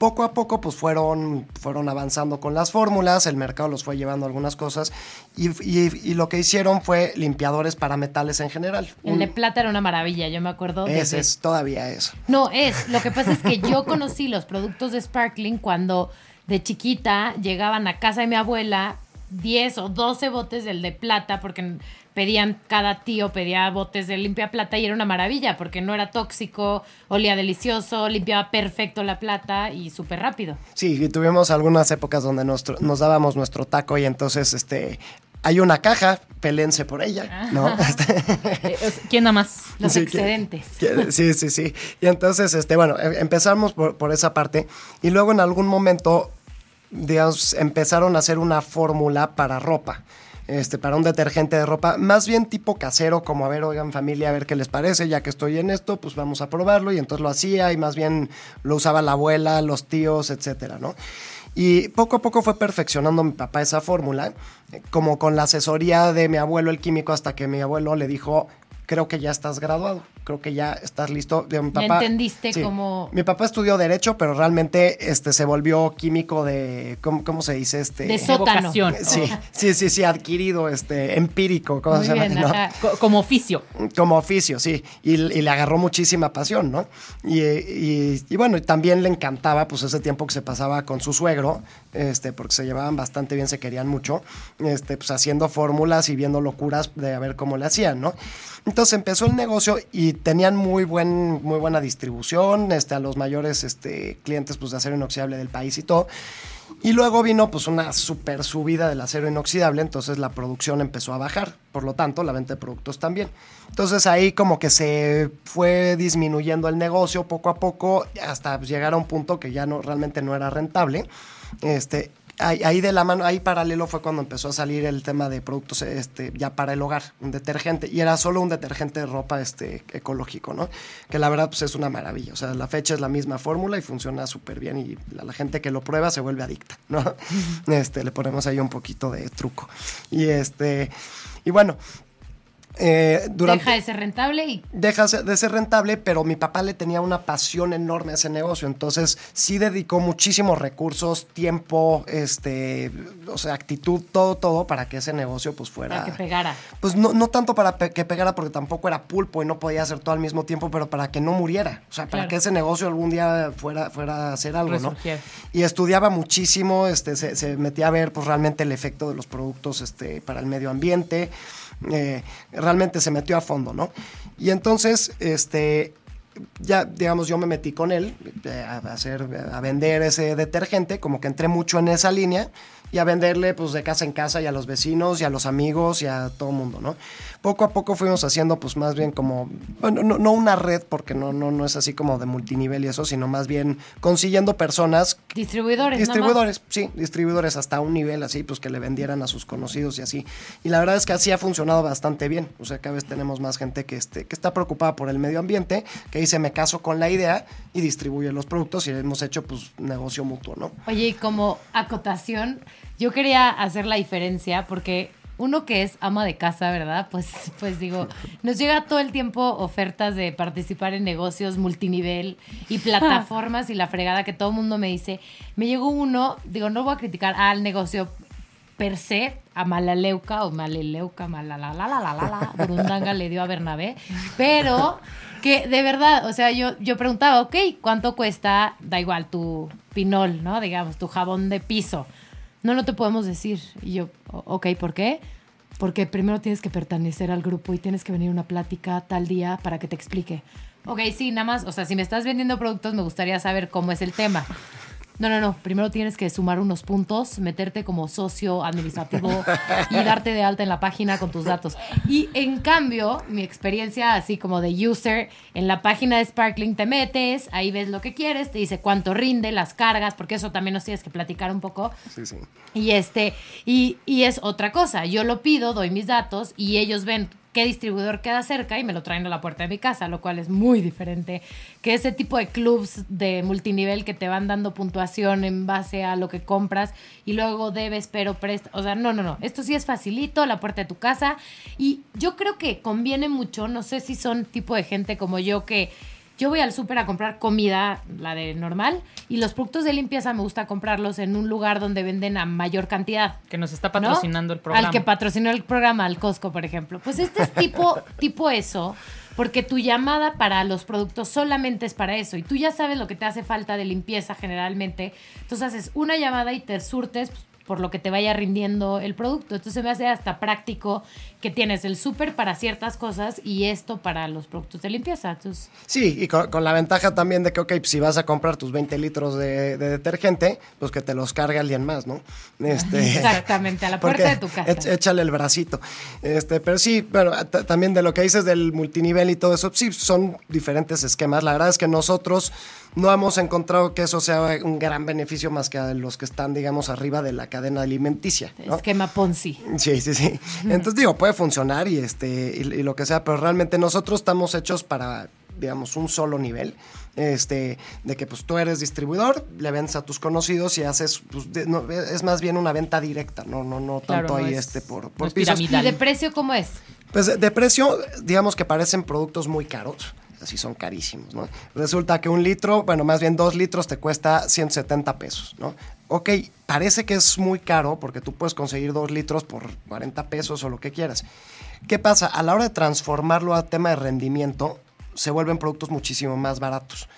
Poco a poco pues fueron, fueron avanzando con las fórmulas, el mercado los fue llevando algunas cosas y, y- y lo que hicieron fue limpiadores para metales en general. El de plata era una maravilla, yo me acuerdo. ese es todavía eso. No, es. Lo que pasa es que yo conocí los productos de Sparkling cuando de chiquita llegaban a casa de mi abuela 10 o 12 botes del de plata, porque pedían, cada tío pedía botes de limpia plata y era una maravilla, porque no era tóxico, olía delicioso, limpiaba perfecto la plata y súper rápido. Sí, y tuvimos algunas épocas donde nuestro- nos dábamos nuestro taco y entonces este hay una caja, pelense por ella, ¿no? Este, Eh, ¿Quién da más? Los Sí, excedentes. que- sí, sí, sí. Y entonces, este, bueno, em- empezamos por, por esa parte y luego en algún momento, digamos, empezaron a hacer una fórmula para ropa. Este, para un detergente de ropa, más bien tipo casero, como a ver, oigan familia, a ver qué les parece, ya que estoy en esto, pues vamos a probarlo, y entonces lo hacía, y más bien lo usaba la abuela, los tíos, etcétera, ¿no? Y poco a poco fue perfeccionando mi papá esa fórmula, como con la asesoría de mi abuelo, el químico, hasta que mi abuelo le dijo, creo que ya estás graduado, creo que ya estás listo. Digo, mi Ya papá- entendiste cómo- Mi papá estudió Derecho, pero realmente este, se volvió químico de, ¿cómo, cómo se dice? Este, De sótano. Sí, sí, sí, sí, adquirido, este, empírico, ¿cómo se como oficio. Como oficio, sí. Y, y le agarró muchísima pasión, ¿no? Y, y- y bueno, y también le encantaba, pues, ese tiempo que se pasaba con su suegro, este, porque se llevaban bastante bien, se querían mucho, este, pues, haciendo fórmulas y viendo locuras de a ver cómo le hacían, ¿no? Entonces empezó el negocio y tenían muy, buen, muy buena distribución, este, a los mayores este, clientes, pues, de acero inoxidable del país y todo. Y luego vino pues una super subida del acero inoxidable, entonces la producción empezó a bajar, por lo tanto la venta de productos también. Entonces ahí como que se fue disminuyendo el negocio poco a poco hasta llegar a un punto que ya no realmente no era rentable. Este, ahí, ahí de la mano, ahí paralelo fue cuando empezó a salir el tema de productos este, ya para el hogar, un detergente, y era solo un detergente de ropa este, ecológico, ¿no? Que la verdad pues es una maravilla, o sea, la fecha es la misma fórmula y funciona súper bien y la, la gente que lo prueba se vuelve adicta, ¿no? Este, le ponemos ahí un poquito de truco. Y este, y bueno, Eh, durante, Deja de ser rentable y deja de ser rentable, pero mi papá le tenía una pasión enorme a ese negocio, entonces sí dedicó muchísimos recursos, tiempo, este, o sea, actitud, todo, todo para que ese negocio pues fuera... para que pegara. Pues no, no tanto para pe- que pegara porque tampoco era pulpo y no podía hacer todo al mismo tiempo, pero para que no muriera, o sea, para que ese negocio algún día fuera, fuera a hacer algo, ¿no? Y estudiaba muchísimo, este, se, se metía a ver pues realmente el efecto de los productos este, para el medio ambiente, eh, realmente se metió a fondo, ¿no? Y entonces, este, ya, digamos, yo me metí con él eh, a, hacer, a vender ese detergente, como que entré mucho en esa línea y a venderle pues de casa en casa y a los vecinos y a los amigos y a todo el mundo, ¿no? Poco a poco fuimos haciendo pues más bien como, bueno, no, no una red porque no, no, no es así como de multinivel y eso, sino más bien consiguiendo personas Distribuidores. Distribuidores, sí, distribuidores hasta un nivel así, pues que le vendieran a sus conocidos y así. Y la verdad es que así ha funcionado bastante bien. O sea, cada vez tenemos más gente que, este, que está preocupada por el medio ambiente, que dice me caso con la idea y distribuye los productos y hemos hecho pues negocio mutuo, ¿no? Oye, y como acotación, yo quería hacer la diferencia porque uno que es ama de casa, ¿verdad? Pues, pues digo, nos llega todo el tiempo ofertas de participar en negocios multinivel y plataformas y la fregada que todo el mundo me dice. Me llegó uno, digo, no voy a criticar al negocio per se, a Malaleuca o Maleleuca, Malalalalala, Burundanga le dio a Bernabé, pero que de verdad, o sea, yo, yo preguntaba, ok, ¿cuánto cuesta, da igual, tu pinol, ¿no? Digamos, tu jabón de piso. No, no te podemos decir. Y yo, "O- ok, ¿por qué? Porque primero tienes que pertenecer al grupo y tienes que venir una plática tal día para que te explique. Ok, sí, nada más, o sea, si me estás vendiendo productos, me gustaría saber cómo es el tema. No, no, no. Primero tienes que sumar unos puntos, meterte como socio administrativo y darte de alta en la página con tus datos. Y en cambio, mi experiencia así como de user, en la página de Sparkling te metes, ahí ves lo que quieres, te dice cuánto rinde, las cargas, porque eso también nos tienes que platicar un poco. Sí, sí. Y este, y, y es otra cosa. Yo lo pido, doy mis datos y ellos ven qué distribuidor queda cerca y me lo traen a la puerta de mi casa, lo cual es muy diferente que ese tipo de clubs de multinivel que te van dando puntuación en base a lo que compras y luego debes, pero presta. O sea, no, no, no. Esto sí es facilito, la puerta de tu casa. Y yo creo que conviene mucho, no sé si son tipo de gente como yo que yo voy al súper a comprar comida, la de normal, y los productos de limpieza me gusta comprarlos en un lugar donde venden a mayor cantidad. Que nos está ¿no? patrocinando el programa. Al que patrocinó el programa, al Costco, por ejemplo. Pues este es tipo, tipo eso, porque tu llamada para los productos solamente es para eso, y tú ya sabes lo que te hace falta de limpieza generalmente. Entonces haces una llamada y te surtes pues, por lo que te vaya rindiendo el producto. Entonces me hace hasta práctico que tienes el súper para ciertas cosas y esto para los productos de limpieza. Entonces, Sí, y con, con la ventaja también de que, ok, si vas a comprar tus 20 litros de, de detergente, pues que te los cargue alguien más, ¿no? Este, Exactamente, a la puerta de tu casa. échale el bracito. Este, pero sí, bueno, también de lo que dices del multinivel y todo eso, sí, son diferentes esquemas. La verdad es que nosotros no hemos encontrado que eso sea un gran beneficio más que a los que están, digamos, arriba de la cadena alimenticia. ¿no? esquema Ponzi. Sí, sí, sí. Entonces digo, puede funcionar y este y, y lo que sea, pero realmente nosotros estamos hechos para digamos un solo nivel, este de que pues tú eres distribuidor, le vendes a tus conocidos y haces pues, de- no, es más bien una venta directa, no no no Claro, tanto no ahí es- este por no por es pisos. piramidal. ¿Y de precio cómo es? Pues de, de precio, digamos que parecen productos muy caros. Así son carísimos, ¿no? Resulta que un litro, bueno, más bien dos litros te cuesta 170 pesos, ¿no? Ok, parece que es muy caro porque tú puedes conseguir dos litros por 40 pesos o lo que quieras. ¿Qué pasa? A la hora de transformarlo a tema de rendimiento, se vuelven productos muchísimo más baratos.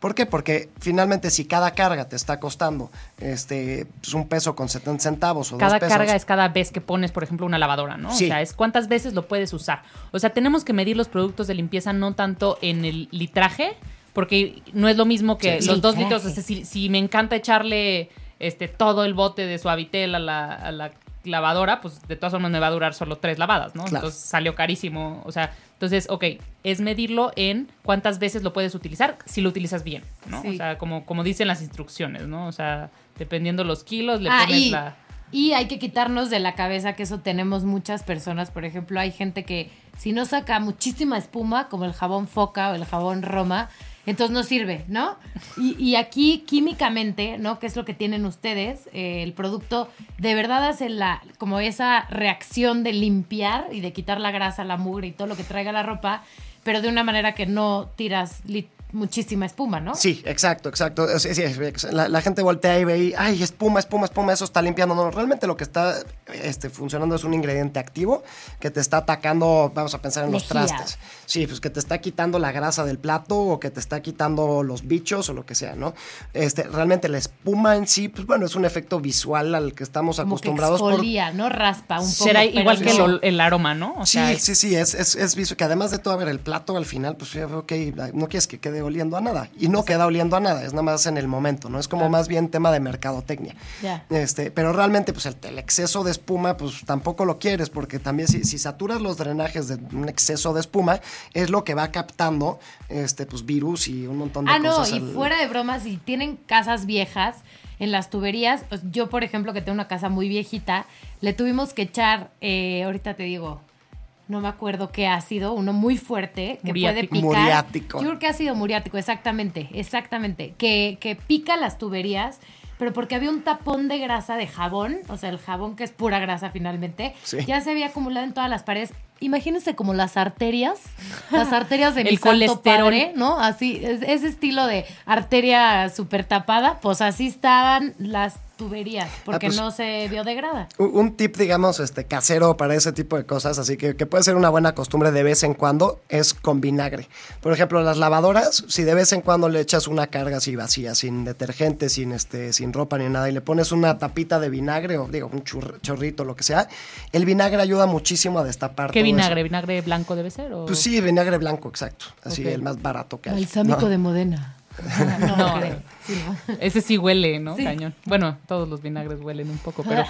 ¿Por qué? Porque finalmente si cada carga te está costando este, pues, un peso con 70 centavos o Cada dos pesos. carga es cada vez que pones, por ejemplo, una lavadora, ¿no? Sí. O sea, es cuántas veces lo puedes usar. O sea, tenemos que medir los productos de limpieza no tanto en el litraje, porque no es lo mismo que Sí. los dos litros. O sea, si, si me encanta echarle este todo el bote de suavitel a la, a la lavadora, pues de todas formas me va a durar solo tres lavadas, ¿no? Claro. Entonces salió carísimo. O sea, entonces, ok, es medirlo en cuántas veces lo puedes utilizar, si lo utilizas bien, ¿no? Sí. O sea, como, como dicen las instrucciones, ¿no? O sea, dependiendo los kilos, le Ah, pones y, la... y hay que quitarnos de la cabeza que eso tenemos muchas personas. Por ejemplo, hay gente que si no saca muchísima espuma, como el jabón Foca o el jabón Roma, entonces no sirve, ¿no? Y, y aquí químicamente, ¿no? Que es lo que tienen ustedes, eh, el producto de verdad hace la, como esa reacción de limpiar y de quitar la grasa, la mugre y todo lo que traiga la ropa, pero de una manera que no tiras muchísima espuma, ¿no? Sí, exacto, exacto. Sí, sí, la, la gente voltea y ve, y, ay, espuma, espuma, espuma, eso está limpiando. No, realmente lo que está este, funcionando es un ingrediente activo que te está atacando, vamos a pensar en los trastes. Sí, pues que te está quitando la grasa del plato o que te está quitando los bichos o lo que sea, ¿no? Este, realmente la espuma en sí, pues bueno, es un efecto visual al que estamos Como que acostumbrados por... exfolia, ¿no? Raspa un poco. Será pero igual que el, aroma, ¿no? O Sí, sea, sí, sí, es, es, es visto que además de todo, a ver, el plato al final, pues, ok, no quieres que quede oliendo a nada. Y no queda oliendo a nada, es nada más en el momento, ¿no? Es como más bien tema de mercadotecnia. Este, pero realmente, pues, el, el exceso de espuma, pues, tampoco lo quieres, porque también si, si saturas los drenajes de un exceso de espuma, es lo que va captando, este, pues, virus y un montón de Ah, no, cosas. y al- fuera de bromas, si tienen casas viejas en las tuberías, pues, yo por ejemplo que tengo una casa muy viejita, le tuvimos que echar, eh, ahorita te digo, no me acuerdo qué ácido, uno muy fuerte que Muriático. puede picar. Muriático. Yo creo que ácido muriático, exactamente, exactamente, que, que pica las tuberías. Pero porque había un tapón de grasa de jabón, o sea, el jabón que es pura grasa finalmente, Sí. ya se había acumulado en todas las paredes. Imagínense como las arterias, las arterias de mi El santo colesterol. padre, ¿no? Así, es- ese estilo de arteria súper tapada, pues así estaban las tuberías, porque pues- no se biodegrada. Un- Un tip, digamos, este, casero para ese tipo de cosas, así que, que puede ser una buena costumbre de vez en cuando, es con vinagre. Por ejemplo, las lavadoras, si de vez en cuando le echas una carga así vacía, sin detergente, sin, este, sin ropa ni nada, y le pones una tapita de vinagre o, digo, un churr- chorrito, lo que sea, el vinagre ayuda muchísimo a destapar ¿qué todo eso. vinagre? ¿Vinagre blanco debe ser? O... Pues sí, vinagre blanco, exacto. Así, el más barato que hay. Balsámico ¿no? de Modena. No, No. Sí, ¿no? Ese sí huele, ¿no? Sí. Cañón. Bueno, todos los vinagres huelen un poco, pero...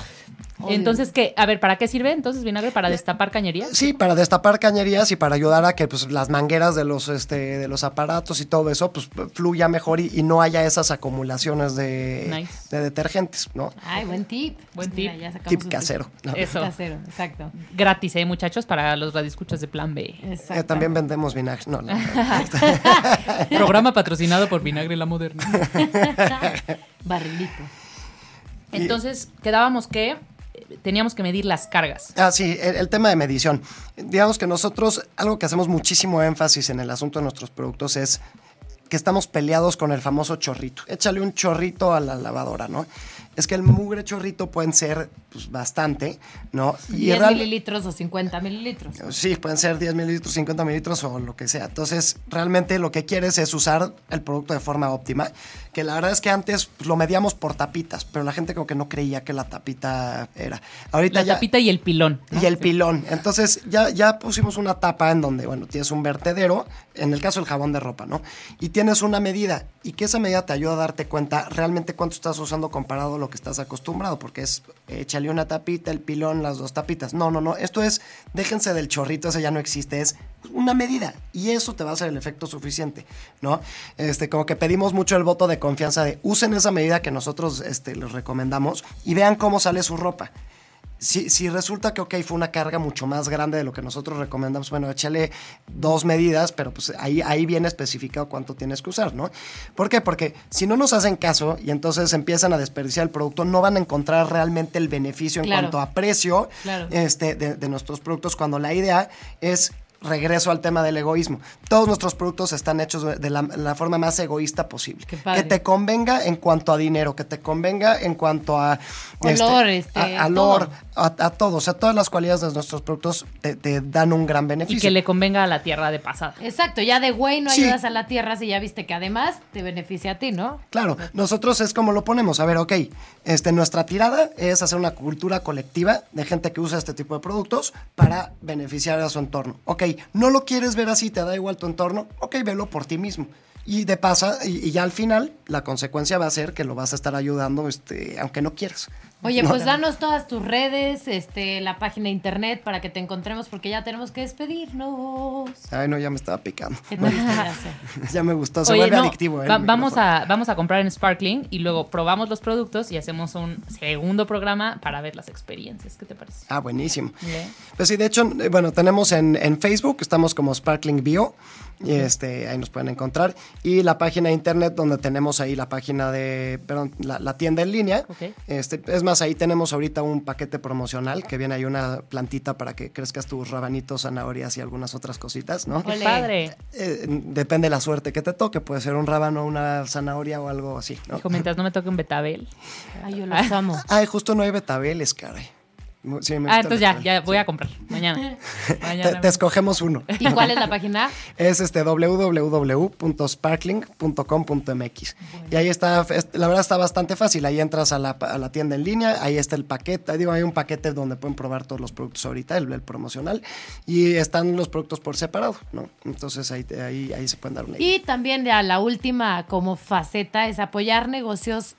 Odio. Entonces, ¿qué? A ver, ¿para qué sirve entonces vinagre? ¿Para destapar cañerías? Sí, para destapar cañerías y para ayudar a que pues, las mangueras de los, este, de los aparatos y todo eso pues, fluya mejor y, y no haya esas acumulaciones de, Nice. de detergentes, ¿no? Ay, buen tip. Buen Mira, tip. ya sacamos Tip casero. ¿no? Tip Eso. casero, exacto. Gratis, ¿eh, muchachos? Para los radioescuchas de Plan B. exacto. Eh, también vendemos vinagre. No, no, no. Programa patrocinado por Vinagre La Moderna. Barrilito. Entonces, quedábamos que eh, teníamos que medir las cargas. Ah, sí, el, el tema de medición. Digamos que nosotros, algo que hacemos muchísimo énfasis en el asunto de nuestros productos es que estamos peleados con el famoso chorrito. Échale un chorrito a la lavadora, ¿no? Es que el mugre chorrito pueden ser pues, bastante, ¿no? 10 real- mililitros o 50 mililitros. Sí, pueden ser 10 mililitros, 50 mililitros o lo que sea. Entonces, realmente lo que quieres es usar el producto de forma óptima. Que la verdad es que antes pues, lo medíamos por tapitas, pero la gente como que no creía que la tapita era. Ahorita La ya. tapita y el pilón. ¿no? Y el pilón. Entonces ya, ya pusimos una tapa en donde, bueno, tienes un vertedero, en el caso del jabón de ropa, ¿no? Y tienes una medida y que esa medida te ayuda a darte cuenta realmente cuánto estás usando comparado a lo que estás acostumbrado, porque es échale una tapita, el pilón, las dos tapitas. No, no, no. Esto es, déjense del chorrito, ese ya no existe, es una medida y eso te va a hacer el efecto suficiente, ¿no? Este, como que pedimos mucho el voto de confianza de usen esa medida que nosotros este, les recomendamos y vean cómo sale su ropa. Si, si resulta que, ok, fue una carga mucho más grande de lo que nosotros recomendamos, bueno, échale dos medidas, pero pues ahí, ahí viene especificado cuánto tienes que usar, ¿no? ¿Por qué? Porque si no nos hacen caso y entonces empiezan a desperdiciar el producto, no van a encontrar realmente el beneficio en Claro. cuanto a precio Claro. este, de, de nuestros productos, cuando la idea es regreso al tema del egoísmo. Todos nuestros productos están hechos de la, la forma más egoísta posible. Qué padre. Que te convenga en cuanto a dinero, que te convenga en cuanto a... Olor, este, a- a olor, todo. a, a todo. O sea, todas las cualidades de nuestros productos te, te dan un gran Y beneficio. que le convenga a la tierra de pasada. Exacto, ya de güey no Sí. ayudas a la tierra si ya viste que además te beneficia a ti, ¿no? Claro, nosotros es como lo ponemos. A ver, ok, este, nuestra tirada es hacer una cultura colectiva de gente que usa este tipo de productos para beneficiar a su entorno. Ok, no lo quieres ver así, te da igual tu entorno, ok, velo por ti mismo. Y de pasa, y, y ya al final, la consecuencia va a ser que lo vas a estar ayudando, este, aunque no quieras. Oye, pues danos todas tus redes, este, la página de internet para que te encontremos porque ya tenemos que despedirnos. Ay, no, ya me estaba picando. ¿Qué te ya me gustó, se Oye, vuelve no, adictivo. ¿eh? va- vamos, a, vamos a comprar en Sparkling y luego probamos los productos y hacemos un segundo programa para ver las experiencias. ¿Qué te parece? Ah, buenísimo. Pues sí, de hecho, eh, bueno, tenemos en, en Facebook, estamos como Sparkling Bio, y este, ahí nos pueden encontrar, y la página de internet donde tenemos ahí la página de, perdón, la, la tienda en línea. Ok. Este, es más, ahí tenemos ahorita un paquete promocional que viene ahí una plantita para que crezcas tus rabanitos, zanahorias y algunas otras cositas, ¿no? ¡Qué padre! Eh, depende de la suerte que te toque, puede ser un rábano, una zanahoria o algo así, ¿no? Hijo, mientras no me toque un betabel. Ay, yo los amo. Ay, justo no hay betabeles, caray. Mu- sí, me Ah, entonces ya, ya voy a comprar. Mañana. Te, Mañana. te escogemos uno. ¿Y cuál es la página? Es este www.sparkling.com.mx. Y ahí está, es- la verdad está bastante fácil. Ahí entras a la, a la tienda en línea, ahí está el paquete. Digo, hay un paquete donde pueden probar todos los productos ahorita, el, el promocional. Y están los productos por separado, ¿no? Entonces ahí, ahí, ahí se pueden dar una idea. Y también ya la última como faceta es apoyar negocios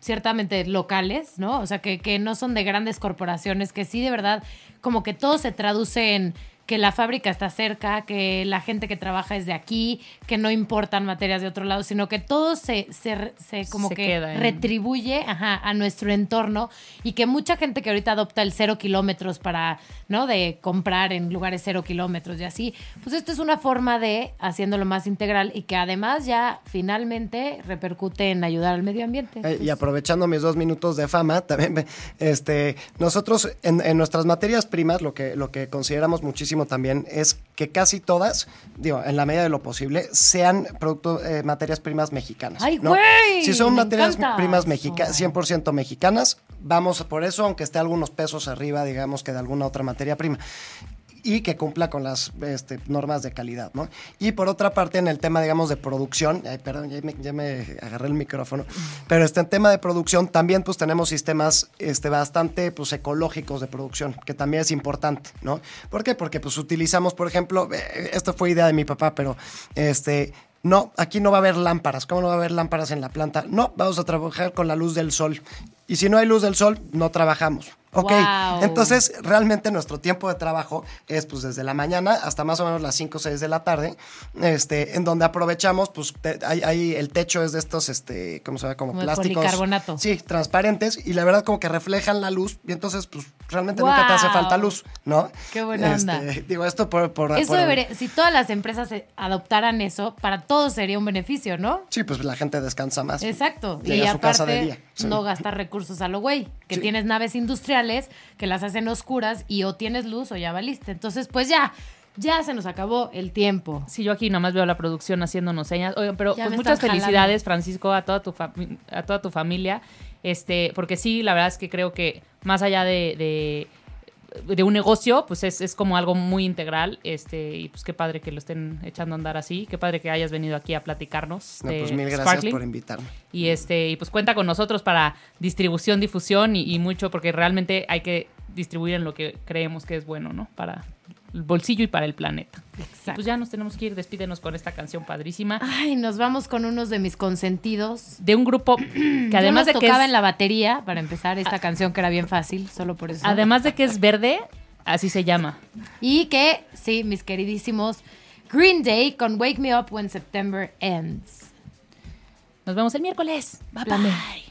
ciertamente locales, ¿no? O sea, que, que no son de grandes corporaciones, que sí de verdad como que todo se traduce en que la fábrica está cerca, que la gente que trabaja es de aquí, que no importan materias de otro lado, sino que todo se, se, se como Se que queda retribuye ajá, a nuestro entorno y que mucha gente que ahorita adopta el cero kilómetros para, ¿no? De comprar en lugares cero kilómetros y así, pues esto es una forma de haciéndolo más integral y que además ya finalmente repercute en ayudar al medio ambiente. Eh, y aprovechando mis dos minutos de fama, también me- este, nosotros en, en nuestras materias primas lo que, lo que consideramos muchísimo también es que casi todas, digo, en la medida de lo posible, sean productos, eh, materias primas mexicanas. ¡Ay, ¿no? güey! Si son materias encanta primas mexicanas, 100% mexicanas, vamos por eso, aunque esté algunos pesos arriba, digamos, que de alguna otra materia prima y que cumpla con las este, normas de calidad, ¿no? Y por otra parte, en el tema, digamos, de producción, perdón, ya me, ya me agarré el micrófono, pero este en tema de producción también pues tenemos sistemas este, bastante pues ecológicos de producción, que también es importante, ¿no? ¿Por qué? Porque pues utilizamos, por ejemplo, eh, esto fue idea de mi papá, pero este... No, aquí no va a haber lámparas. ¿Cómo no va a haber lámparas en la planta? No, vamos a trabajar con la luz del sol. Y si no hay luz del sol, no trabajamos. Ok, Wow. entonces realmente nuestro tiempo de trabajo es pues desde la mañana hasta más o menos las 5 o 6 de la tarde, este, en donde aprovechamos, pues te- hay, hay- el techo es de estos, este, ¿cómo se llama? Como, plásticos. policarbonato. Sí, transparentes y la verdad como que reflejan la luz y entonces pues realmente nunca te hace falta luz, ¿no? Qué buena onda. Este, Digo, esto por... por Eso por- debería, si todas las empresas eh, adoptaran eso, para todos sería un beneficio, ¿no? Sí, pues la gente descansa más. Exacto. Llega y a su casa de aparte, día. Sí. no gastar recursos a lo güey. Que Sí. tienes naves industriales que las hacen oscuras y o tienes luz o ya valiste. Entonces, pues ya, ya se nos acabó el tiempo. Sí, yo aquí nomás veo la producción haciéndonos señas. Oigan, pero pues muchas jalando. felicidades, Francisco, a toda tu a toda tu familia. Este, porque sí, la verdad es que creo que más allá de, de, de un negocio, pues es, es como algo muy integral. Este, y pues qué padre que lo estén echando a andar así. Qué padre que hayas venido aquí a platicarnos. No, de pues mil gracias Sparkling. por invitarme. Y este, y pues cuenta con nosotros para distribución, difusión y, y mucho, porque realmente hay que distribuir en lo que creemos que es bueno, ¿no? Para bolsillo y para el planeta. Exacto. pues ya nos tenemos que ir, despídenos con esta canción padrísima. Ay, nos vamos con unos de mis consentidos. De un grupo que Yo además de que tocaba es, en la batería para empezar esta canción que era bien fácil, solo por eso. además de que es verde, así se llama. Y que, sí, mis queridísimos, Green Day con Wake Me Up When September Ends. Nos vemos el miércoles. Bye bye.